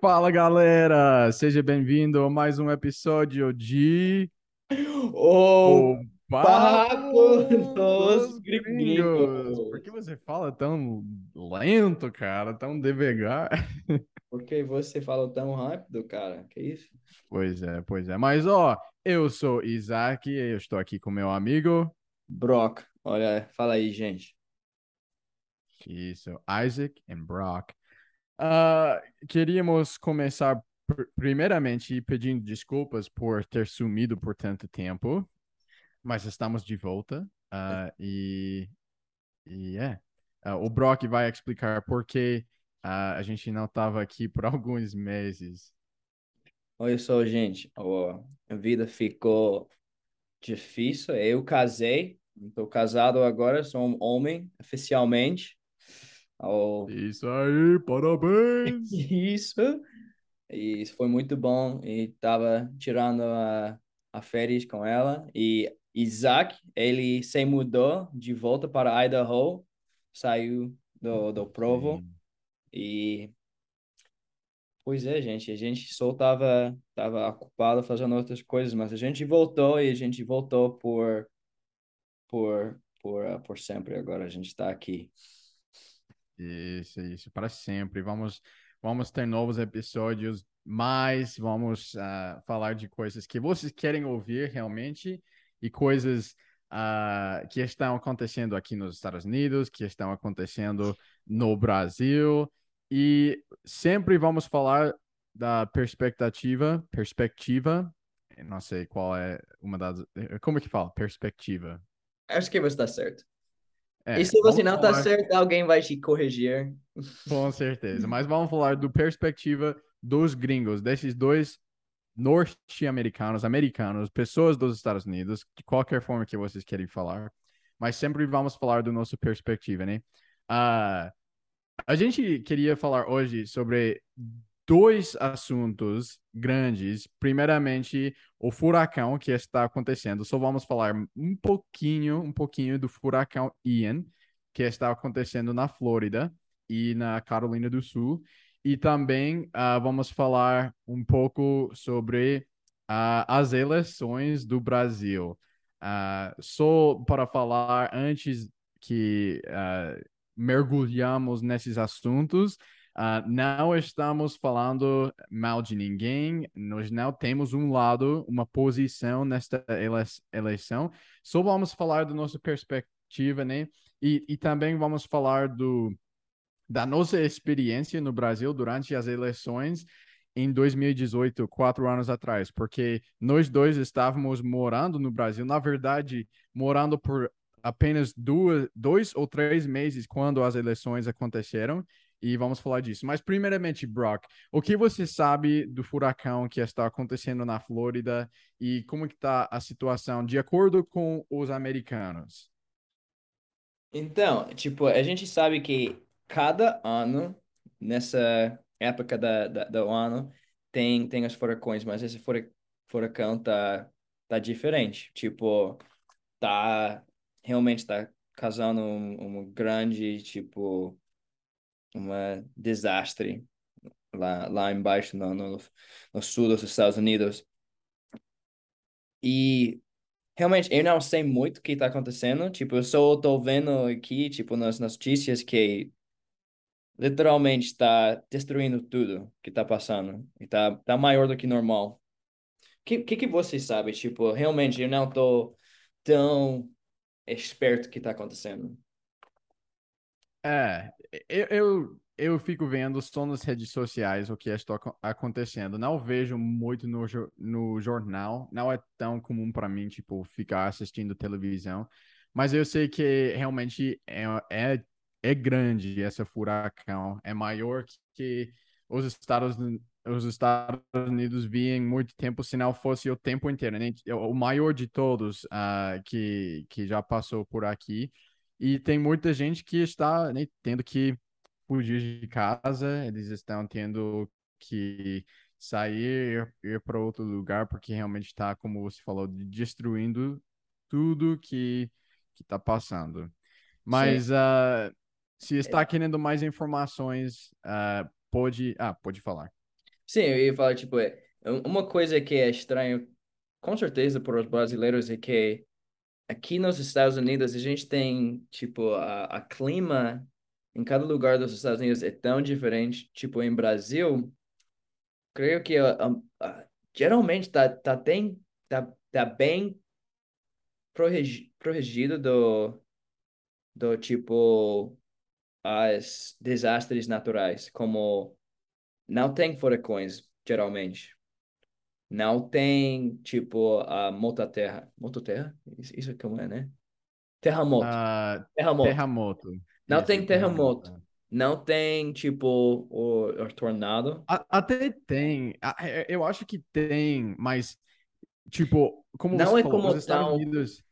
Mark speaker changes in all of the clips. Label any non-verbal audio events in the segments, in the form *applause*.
Speaker 1: Fala galera, seja bem-vindo a mais um episódio de
Speaker 2: O
Speaker 1: O
Speaker 2: Papo dos
Speaker 1: Gringos. Por que você fala tão lento, cara? Tão devagar? *laughs*
Speaker 2: Por que você fala tão rápido, cara? Que isso?
Speaker 1: Pois é, pois é. Mas ó, eu sou Isaac, eu estou aqui com meu amigo,
Speaker 2: Brock, olha, fala aí, gente.
Speaker 1: Isso, Isaac e Brock. Ah, queríamos começar pr- primeiramente pedindo desculpas por ter sumido por tanto tempo, mas estamos de volta. ah, e E é. Ah, o Brock vai explicar por que a gente não estava aqui por *laughs* alguns meses.
Speaker 2: Olha só, gente, ó, a vida ficou difícil. Eu casei, estou casado agora, sou um homem oficialmente. Ó,
Speaker 1: Isso aí, parabéns! *laughs*
Speaker 2: isso. E foi muito bom. E tava tirando a, a férias com ela. E Isaac, ele se mudou de volta para Idaho, saiu do, do Provo.
Speaker 1: Sim.
Speaker 2: E, pois é, gente, a gente só tava, tava ocupado fazendo outras coisas, mas a gente voltou e a gente voltou por, por, por, por sempre. Agora a gente está aqui.
Speaker 1: Isso, isso, para sempre. Vamos, vamos ter novos episódios, mas vamos ah, falar de coisas que vocês querem ouvir realmente e coisas ah, que estão acontecendo aqui nos Estados Unidos, que estão acontecendo no Brasil. E sempre vamos falar da perspectiva, perspectiva, não sei qual é uma das, como é que fala? Perspectiva.
Speaker 2: Acho que você está certo.
Speaker 1: É,
Speaker 2: E se você não está
Speaker 1: falar-
Speaker 2: certo, alguém vai te corrigir.
Speaker 1: Com *laughs* certeza. Mas vamos falar do perspectiva dos gringos, desses dois norte-americanos, americanos, pessoas dos Estados Unidos, de qualquer forma que vocês querem falar. Mas sempre vamos falar do nosso perspectiva, né? Ah, a gente queria falar hoje sobre dois assuntos grandes. Primeiramente, o furacão que está acontecendo. Só vamos falar um pouquinho, um pouquinho do furacão Ian, que está acontecendo na Flórida e na Carolina do Sul. E também ah, vamos falar um pouco sobre ah, as eleições do Brasil. Ah, só para falar antes que mergulhamos nesses assuntos, ah, não estamos falando mal de ninguém, nós não temos um lado, uma posição nesta ele- eleição, só vamos falar da nossa perspectiva, né? E, e também vamos falar do, da nossa experiência no Brasil durante as eleições em 2018, quatro anos atrás, porque nós dois estávamos morando no Brasil, na verdade, morando por apenas duas, dois ou três meses quando as eleições aconteceram, e vamos falar disso. Mas, primeiramente, Brock, o que você sabe do furacão que está acontecendo na Flórida e como está a situação de acordo com os americanos?
Speaker 2: Então, tipo, a gente sabe que cada ano, nessa época da, da, do ano, tem, tem os furacões, mas esse fura- furacão tá, tá diferente. Tipo, tá, realmente tá causando um, um grande, tipo, uma desastre lá, lá embaixo, no, no, no sul dos Estados Unidos. E Realmente, eu não sei muito o que está acontecendo. Tipo, eu só tô vendo aqui, tipo, nas notícias que literalmente está destruindo tudo que está passando. E tá, tá maior do que normal. O que, que, que você sabe? Tipo, realmente, eu não tô tão esperto o que está acontecendo.
Speaker 1: É, eu, eu, eu fico vendo só nas redes sociais o que está aco- acontecendo. Não vejo muito no, no jornal. Não é tão comum para mim, tipo, ficar assistindo televisão. Mas eu sei que realmente é, é, é grande essa furacão. É maior que os Estados, os Estados Unidos via em muito tempo, se não fosse o tempo inteiro, né? O maior de todos ah, que, que já passou por aqui. E tem muita gente que está, né, tendo que fugir de casa, eles estão tendo que sair, ir para outro lugar, porque realmente está, como você falou, de- destruindo tudo que que está passando. Mas ah, se está querendo mais informações, uh, pode. Ah, pode falar.
Speaker 2: Sim, eu ia falar, tipo, é, uma coisa que é estranho, com certeza, para os brasileiros é que aqui nos Estados Unidos a gente tem, tipo, a, a clima em cada lugar dos Estados Unidos é tão diferente. Tipo, em Brasil, creio que uh, uh, geralmente tá, tá, tem, tá, tá bem protegido do, do tipo as desastres naturais, como não tem furacões, geralmente. Não tem, tipo, a mototerra. Mototerra? Isso, como é, né? Terremoto.
Speaker 1: Uh,
Speaker 2: terremoto.
Speaker 1: Terremoto.
Speaker 2: Não isso, tem terremoto. terremoto. Não tem, tipo, o, o tornado.
Speaker 1: Até tem. É, eu acho que tem, mas, tipo, como
Speaker 2: não é
Speaker 1: falou,
Speaker 2: como
Speaker 1: os Estados
Speaker 2: tão...
Speaker 1: Unidos...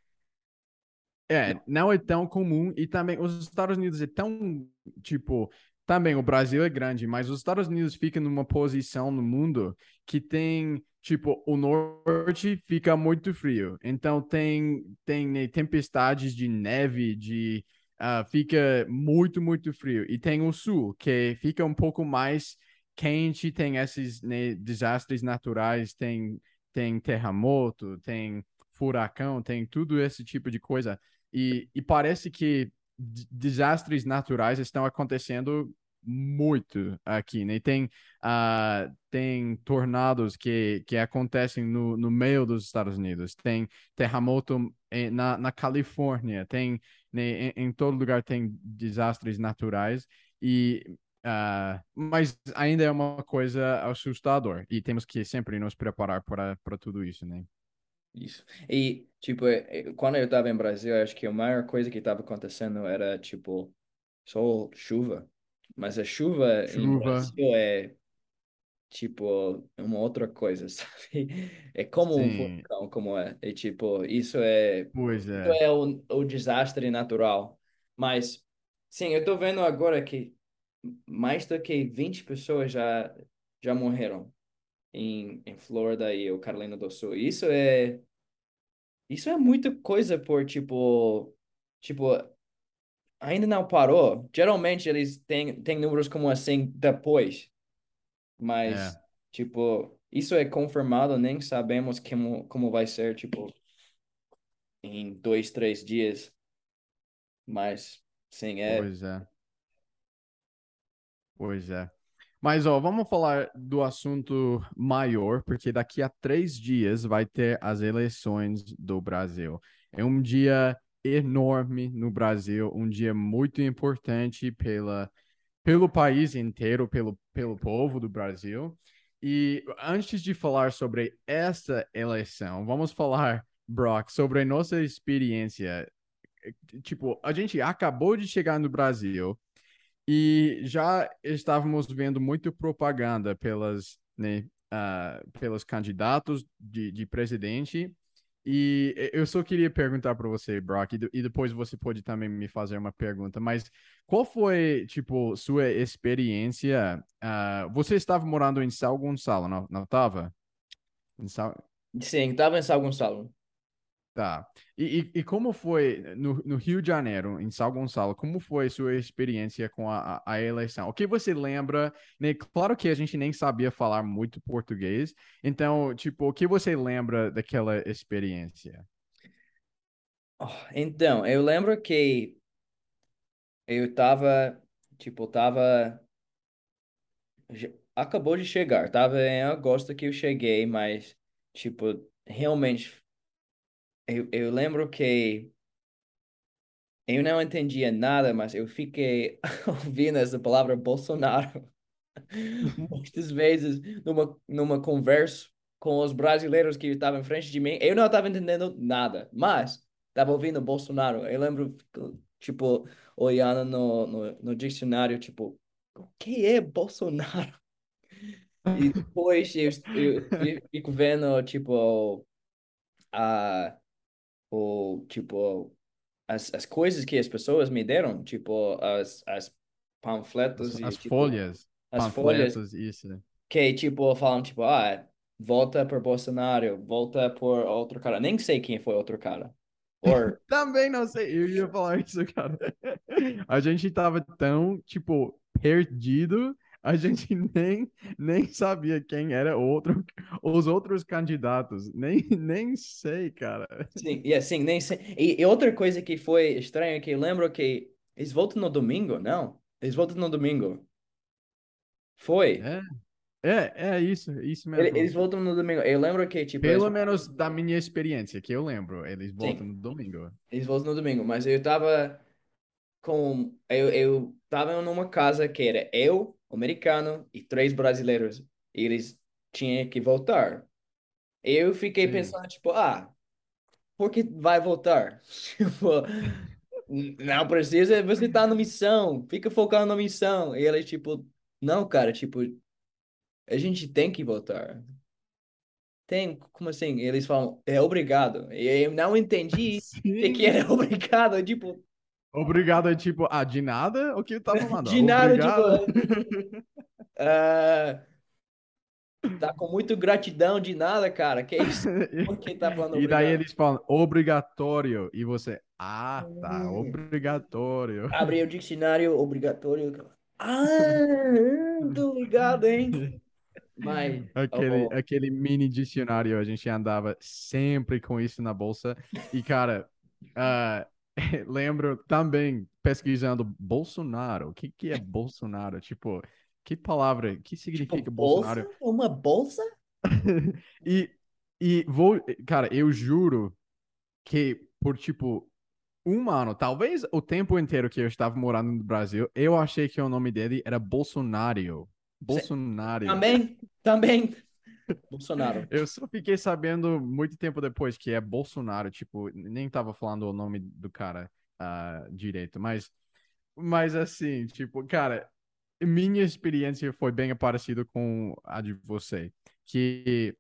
Speaker 1: É, não é tão comum e também os Estados Unidos é tão, tipo, também o Brasil é grande, mas os Estados Unidos ficam numa posição no mundo que tem, tipo, o norte fica muito frio. Então tem tem né, tempestades de neve, de uh, fica muito muito frio. E tem o sul que fica um pouco mais quente, tem esses né, desastres naturais, tem tem terremoto, tem furacão, tem tudo esse tipo de coisa. E, e parece que desastres naturais estão acontecendo muito aqui, né? Tem, uh, tem tornados que, que acontecem no, no meio dos Estados Unidos, tem terremoto na, na Califórnia, tem né, em, em todo lugar tem desastres naturais e uh, mas ainda é uma coisa assustador e temos que sempre nos preparar para, para tudo isso, né?
Speaker 2: Isso. E, tipo, é, é, quando eu estava em Brasil, acho que a maior coisa que estava acontecendo era, tipo, só chuva. Mas a chuva, chuva. Brasil é, tipo, uma outra coisa, *laughs* sabe? É como Sim. um vulcão, como é. E, tipo, isso é...
Speaker 1: Pois
Speaker 2: é. Isso é o, o desastre natural. Mas, sim, eu tô vendo agora que mais do que 20 pessoas já, já morreram em, em Flórida e o Carolina do Sul. Isso é isso é muita coisa por tipo tipo ainda não parou. Geralmente eles têm, têm números como assim depois. Mas é. tipo, isso é confirmado, nem sabemos como como vai ser tipo em dois, três dias. Mas sim, é.
Speaker 1: Pois é. Pois é. Mas, ó, vamos falar do assunto maior, porque daqui a três dias vai ter as eleições do Brasil. É um dia enorme no Brasil, um dia muito importante pela, pelo país inteiro, pelo, pelo povo do Brasil. E antes de falar sobre essa eleição, vamos falar, Brock, sobre a nossa experiência. Tipo, a gente acabou de chegar no Brasil e já estávamos vendo muito propaganda pelas, né, uh, pelos candidatos de, de presidente. E eu só queria perguntar para você, Brock, e, e, depois você pode também me fazer uma pergunta, mas qual foi, tipo, sua experiência? Uh, você estava morando em São Gonçalo, não, estava?
Speaker 2: Sim, estava em São Gonçalo.
Speaker 1: Tá. E, e, e, como foi no, no, Rio de Janeiro, em São Gonçalo, como foi sua experiência com a, a, eleição? O que você lembra? Né? Claro que a gente nem sabia falar muito português, então, tipo, o que você lembra daquela experiência?
Speaker 2: Oh, então, eu lembro que eu tava, tipo, tava. Acabou de chegar, tava em agosto que eu cheguei, mas, tipo, realmente eu, eu lembro que eu não entendia nada, mas eu fiquei *laughs* ouvindo essa palavra Bolsonaro *laughs* muitas vezes numa, numa conversa com os brasileiros que estavam em frente de mim. Eu não estava entendendo nada, mas estava ouvindo Bolsonaro. Eu lembro, tipo, olhando no, no, no dicionário, tipo, o que é Bolsonaro? E depois eu, eu fico vendo, tipo, a ou tipo as, as coisas que as pessoas me deram, tipo as, as panfletos
Speaker 1: as,
Speaker 2: e
Speaker 1: as
Speaker 2: tipo,
Speaker 1: folhas,
Speaker 2: as folhas
Speaker 1: isso. Né?
Speaker 2: Que tipo falam tipo, ah, volta por Bolsonaro, volta por outro cara. Nem sei quem foi outro cara. Or... *laughs*
Speaker 1: Também não sei, eu ia falar isso, cara. *laughs* A gente tava tão, tipo, perdido, a gente *laughs* nem, nem sabia quem era outro, os outros candidatos. Nem, nem sei, cara.
Speaker 2: Sim, yeah, sim, nem sei. E, e outra coisa que foi estranha é que eu lembro que eles votam no domingo, não? Eles votam no domingo. Foi.
Speaker 1: É, é, é isso, isso mesmo.
Speaker 2: Eles votam no domingo. Eu lembro que, tipo.
Speaker 1: Pelo
Speaker 2: eles...
Speaker 1: menos da minha experiência, que eu lembro, eles votam no domingo.
Speaker 2: Eles votam no domingo, mas eu tava com. Eu, eu tava numa casa que era eu, americano, e três brasileiros. E eles tinham que votar. Eu fiquei Sim. pensando, tipo, ah, por que vai votar? *laughs* Tipo. Não precisa, você tá na missão, fica focado na missão. E ele, tipo, não, cara, tipo, a gente tem que votar. Tem, como assim? Eles falam, é obrigado. E eu não entendi *laughs* o que era obrigado, tipo...
Speaker 1: Obrigado é tipo, ah, de nada? O que eu tava *laughs* falando?
Speaker 2: De nada, obrigado. tipo... *laughs* uh, tá com muito gratidão de nada, cara. Que é isso? *laughs* Por que tá falando
Speaker 1: E daí eles falam, obrigatório. E você, ah, tá, hum. obrigatório.
Speaker 2: Abre o dicionário, obrigatório. Ah, muito ligado, hein? Mas,
Speaker 1: aquele, oh. aquele mini dicionário, a gente andava sempre com isso na bolsa. E, cara, uh, *laughs* lembro também pesquisando Bolsonaro. O que, que é Bolsonaro? *laughs* Tipo, que palavra? que significa tipo, Bolsonaro?
Speaker 2: Bolsa? Uma bolsa? *laughs*
Speaker 1: e, e vou, cara, eu juro que por tipo um ano, talvez o tempo inteiro que eu estava morando no Brasil, eu achei que o nome dele era Bolsonaro. Bolsonaro.
Speaker 2: Também, também. Bolsonaro.
Speaker 1: Eu só fiquei sabendo muito tempo depois que é Bolsonaro, tipo, nem tava falando o nome do cara uh, direito, mas, mas assim, tipo, cara, minha experiência foi bem parecida com a de você, que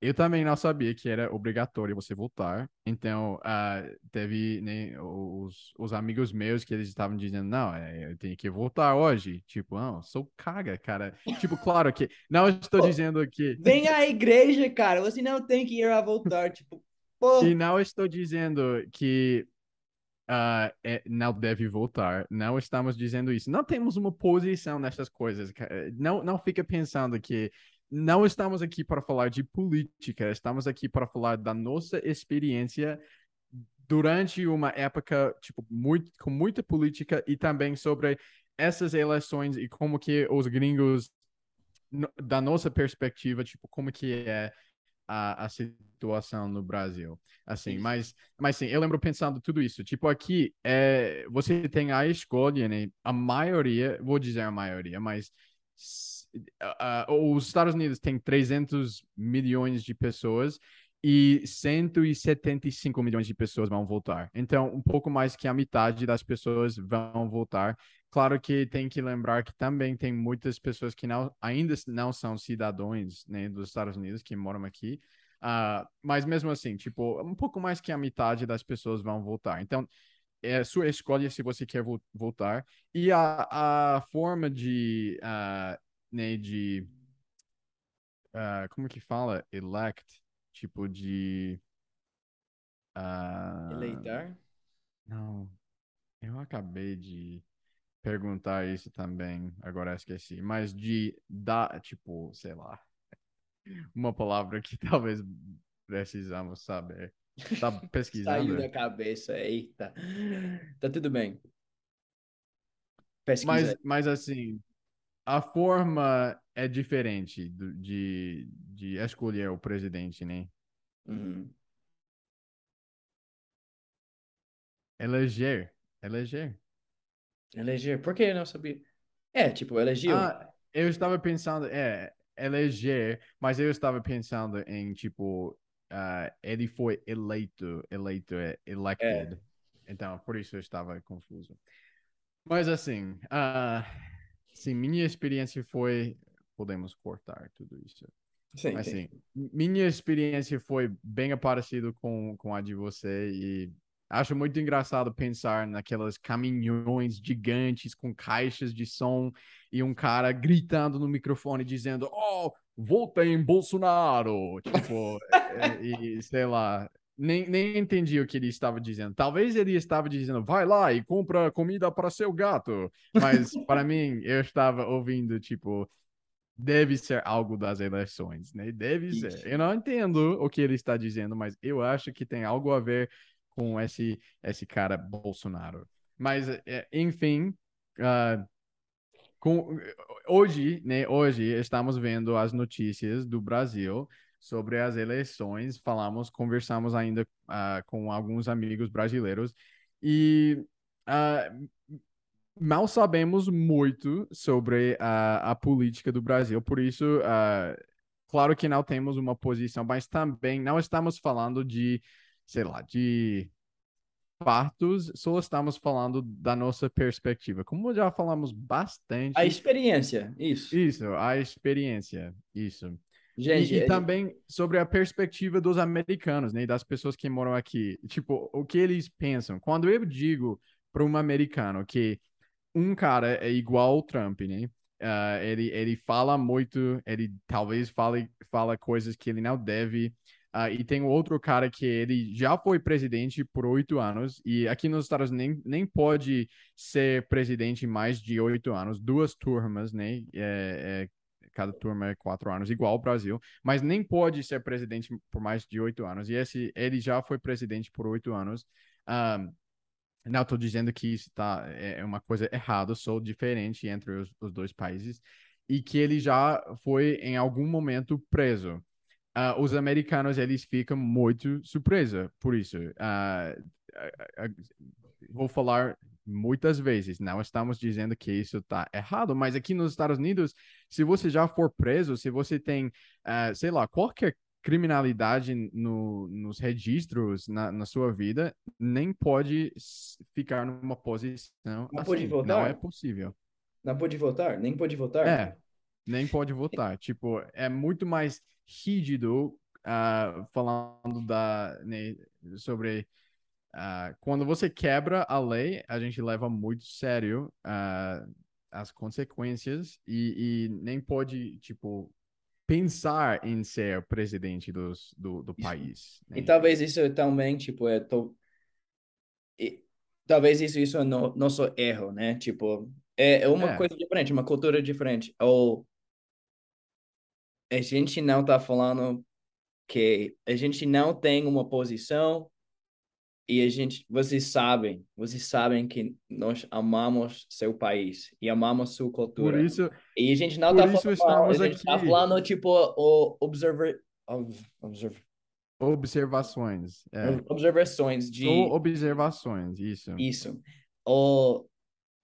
Speaker 1: eu também não sabia que era obrigatório você votar. Então, uh, teve né, os, os amigos meus que eles estavam dizendo: não, é, eu tenho que votar hoje. Tipo, não, sou caga, cara. tipo, claro que. Não estou dizendo que.
Speaker 2: Vem à igreja, cara. Você não tem que ir a votar. Tipo, pô.
Speaker 1: E não estou dizendo que Uh, é, não deve votar. Não estamos dizendo isso. Não temos uma posição nessas coisas. Não, não fica pensando que não estamos aqui para falar de política, estamos aqui para falar da nossa experiência durante uma época tipo muito com muita política e também sobre essas eleições e como que os gringos da nossa perspectiva, tipo, como que é a, a situação no Brasil. Assim, mas, mas sim, eu lembro pensando tudo isso. Tipo, aqui, é, você tem a escolha, né? A maioria, vou dizer a maioria, mas uh, os Estados Unidos têm 300 milhões de pessoas e 175 milhões de pessoas vão votar. Então, um pouco mais que a metade das pessoas vão votar. Claro que tem que lembrar que também tem muitas pessoas que não, ainda não são cidadãos né, dos Estados Unidos que moram aqui. Uh, mas mesmo assim, tipo, um pouco mais que a metade das pessoas vão votar. Então, é sua escolha se você quer vo votar. E a, a forma de uh, né, de uh, como que fala? Elect, tipo de uh,
Speaker 2: eleitar?
Speaker 1: Não, eu acabei de perguntar isso também, agora esqueci, mas de dar, tipo, sei lá, *laughs* uma palavra que talvez precisamos saber. Tá pesquisando?
Speaker 2: Saiu da cabeça, eita. Tá tudo bem. Pesquisa.
Speaker 1: Mas, mas assim, a forma é diferente do, de, de escolher o presidente, né?
Speaker 2: Uhum.
Speaker 1: Eleger. Eleger.
Speaker 2: Eleger. Por que eu não sabia? É, tipo, elegeu.
Speaker 1: Ah, eu estava pensando, é, eleger, mas eu estava pensando em, tipo, uh, ele foi eleito, eleito, é elected. É. Então, por isso eu estava confuso. Mas assim, uh, Sim, minha experiência foi. Podemos cortar tudo isso. Sim, Mas, sim. minha experiência foi bem parecida com, com a de você e acho muito engraçado pensar naquelas caminhões gigantes com caixas de som e um cara gritando no microfone dizendo: Oh, votem Bolsonaro! Tipo, e, e sei lá. nem, nem entendi o que ele estava dizendo. Talvez ele estava dizendo, vai lá e compra comida para seu gato. Mas para mim, eu estava ouvindo, tipo, deve ser algo das eleições, né? Deve Isso. ser. Eu não entendo o que ele está dizendo, mas eu acho que tem algo a ver com esse, esse cara Bolsonaro. Mas, é, enfim, uh, com, hoje, né? Hoje estamos vendo as notícias do Brasil sobre as eleições, falamos, conversamos ainda uh, com alguns amigos brasileiros e uh, mal sabemos muito sobre a, política do Brasil, por isso, claro que não temos uma posição, mas também não estamos falando de, sei lá, de fatos, só estamos falando da nossa perspectiva. Como já falamos bastante.
Speaker 2: A experiência, isso.
Speaker 1: Isso, a experiência, isso. Gente, e, e é... também sobre a perspectiva dos americanos, né? Das pessoas que moram aqui. Tipo, o que eles pensam. Quando eu digo para um americano que um cara é igual ao Trump, né? Uh, ele, ele fala muito, ele talvez fale fala coisas que ele não deve. Uh, e tem outro cara que ele já foi presidente por oito anos, e aqui nos Estados Unidos nem, nem pode ser presidente mais de oito anos, duas turmas, né? É, é, cada turma é quatro anos, igual ao Brasil, mas nem pode ser presidente por mais de oito anos. E esse, ele já foi presidente por oito anos. Um, não estou dizendo que isso tá, é, é uma coisa errada, sou diferente entre os, os, dois países, e que ele já foi em algum momento preso. Uh, os americanos eles ficam muito surpresos por isso. Uh, uh, vou falar muitas vezes. Não estamos dizendo que isso está errado, mas aqui nos Estados Unidos, se você já for preso, se você tem, sei lá, qualquer criminalidade no, nos registros na, na, sua vida, nem pode ficar numa posição.
Speaker 2: Não
Speaker 1: assim.
Speaker 2: pode votar?
Speaker 1: Não é possível.
Speaker 2: Não pode votar? Nem pode votar?
Speaker 1: É, nem pode votar. tipo, é muito mais rígido uh, falando da, né, sobre Uh, quando você quebra a lei, a gente leva muito sério uh, as consequências e, e, nem pode, tipo, pensar em ser presidente dos, do, do país.
Speaker 2: Né? E talvez isso também, tipo, é... To... E, talvez isso, isso é no, nosso erro, né? Tipo, é, é uma é. coisa diferente, uma cultura diferente. Ou a gente não tá falando que a gente não tem uma posição e a gente, vocês sabem, vocês sabem que nós amamos seu país e amamos sua cultura.
Speaker 1: Por isso,
Speaker 2: e a gente não está falando, a gente tá falando tipo o observer, observer
Speaker 1: observações, é.
Speaker 2: observações de
Speaker 1: Ou observações, isso.
Speaker 2: Isso. O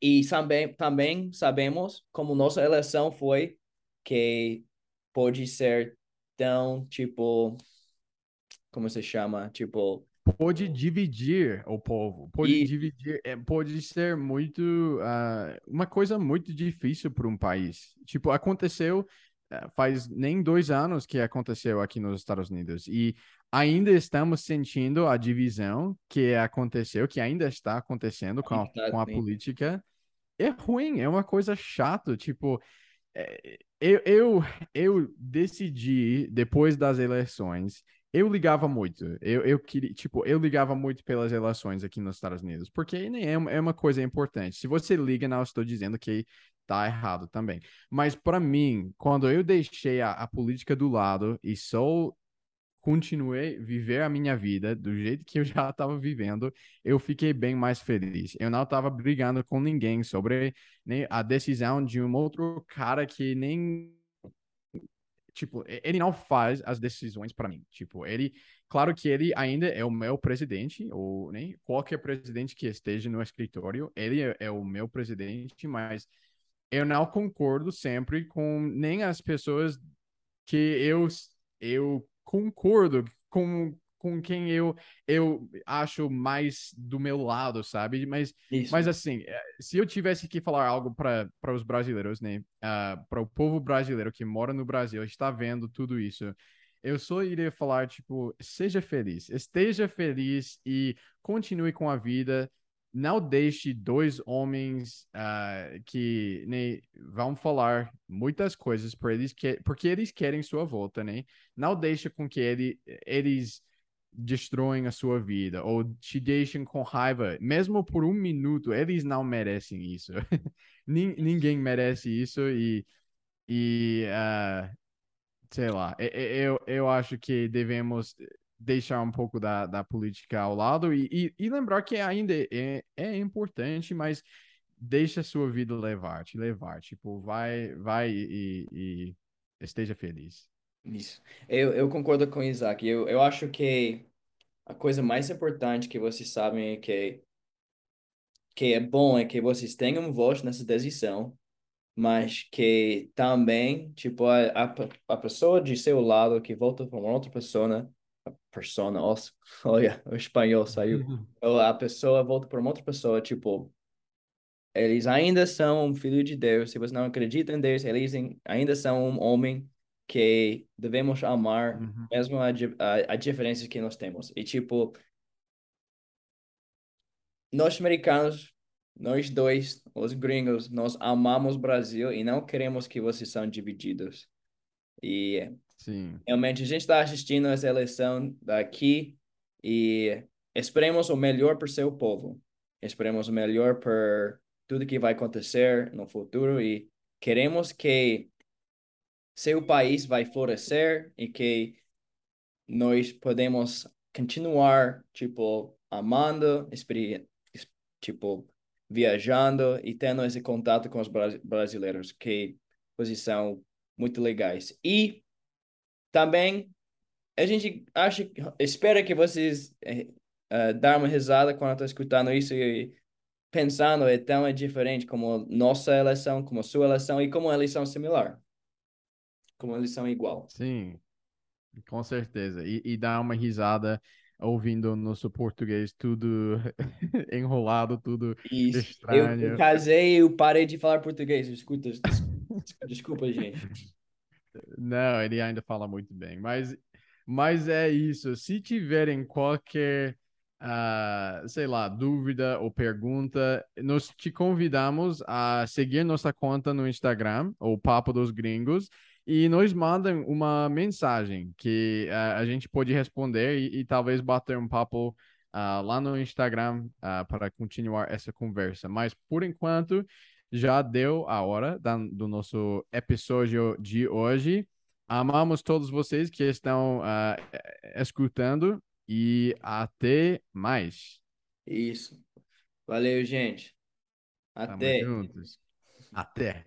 Speaker 2: e também também sabemos como nossa eleição foi que pode ser tão tipo como se chama, tipo
Speaker 1: pode dividir o povo, pode e... dividir, é, pode ser muito uh, uma coisa muito difícil para um país. Tipo, aconteceu uh, faz nem dois anos que aconteceu aqui nos Estados Unidos e ainda estamos sentindo a divisão que aconteceu, que ainda está acontecendo com a, com a política. É ruim, é uma coisa chata, tipo eu, eu, eu decidi, depois das eleições, eu ligava muito. Eu, eu queria, tipo, eu ligava muito pelas relações aqui nos Estados Unidos, porque é, é uma coisa importante. Se você liga, não estou dizendo que tá errado também. Mas para mim, quando eu deixei a, a, política do lado e só continuei viver a minha vida do jeito que eu já estava vivendo, eu fiquei bem mais feliz. Eu não estava brigando com ninguém sobre né, a decisão de um outro cara que nem tipo, ele não faz as decisões para mim. Tipo, ele, claro que ele ainda é o meu presidente, ou nem né, qualquer presidente que esteja no escritório, ele é, é, o meu presidente, mas eu não concordo sempre com nem as pessoas que eu eu concordo com com quem eu, eu acho mais do meu lado, sabe? Mas, mas assim, eh, se eu tivesse que falar algo para os brasileiros, né? Uh, ah, para o povo brasileiro que mora no Brasil, está vendo tudo isso, eu só iria falar, tipo, seja feliz, esteja feliz e continue com a vida. Não deixe dois homens uh, que né, vão falar muitas coisas por eles que, porque eles querem sua volta, né? Não deixe com que ele, eles destroem a sua vida ou te deixem com raiva, mesmo por um minuto, eles não merecem isso. *laughs* Ninguém merece isso e, e uh, sei lá, eu, eu acho que devemos deixar um pouco da, da política ao lado e, e, e lembrar que ainda é, é importante, mas deixa a sua vida levar, te levar, tipo, vai, vai e, e esteja feliz.
Speaker 2: Isso. Eu, eu concordo com o Isaac. Eu, eu acho que a coisa mais importante que vocês sabem é que, que é bom é que vocês tenham voz nessa decisão, mas que também, tipo, a, a, a pessoa de seu lado que volta para uma outra pessoa, persona, *laughs* olha, o espanhol saiu. *laughs* a pessoa volta para uma outra pessoa, tipo, eles ainda são um filho de Deus. Se você não acredita em Deus, eles ainda são um homem que devemos amar, uhum. mesmo a, a, a diferença que nós temos. E, tipo, nós americanos, nós dois, os gringos, nós amamos o Brasil e não queremos que vocês sejam divididos. E
Speaker 1: Sim.
Speaker 2: realmente a gente está assistindo essa eleição daqui e esperemos o melhor para seu povo. Esperemos o melhor para tudo que vai acontecer no futuro e queremos que seu país vai florescer e que nós podemos continuar, tipo, amando, tipo, viajando e tendo esse contato com os brasileiros, que são muito legais. E também a gente acha, espera que vocês uh, dar uma risada quando estão escutando isso e pensando é tão diferente como nossa eleição, como sua eleição e como eleição similar como eles são igual.
Speaker 1: Sim, com certeza. E, e dá uma risada ouvindo nosso português tudo *laughs* enrolado, tudo Isso. estranho.
Speaker 2: Eu, eu casei e eu parei de falar português. Escuta, desculpa, desculpa, gente. *laughs*
Speaker 1: Não, ele ainda fala muito bem. Mas, mas é isso. Se tiverem qualquer, uh, sei lá, dúvida ou pergunta, nós te convidamos a seguir nossa conta no Instagram, o Papo dos Gringos e nos mandam uma mensagem que uh, a gente pode responder e, e talvez bater um papo uh, lá no Instagram para continuar essa conversa. Mas por enquanto já deu a hora da, do nosso episódio de hoje. Amamos todos vocês que estão escutando e até mais.
Speaker 2: Isso. Valeu, gente. Até.
Speaker 1: Até.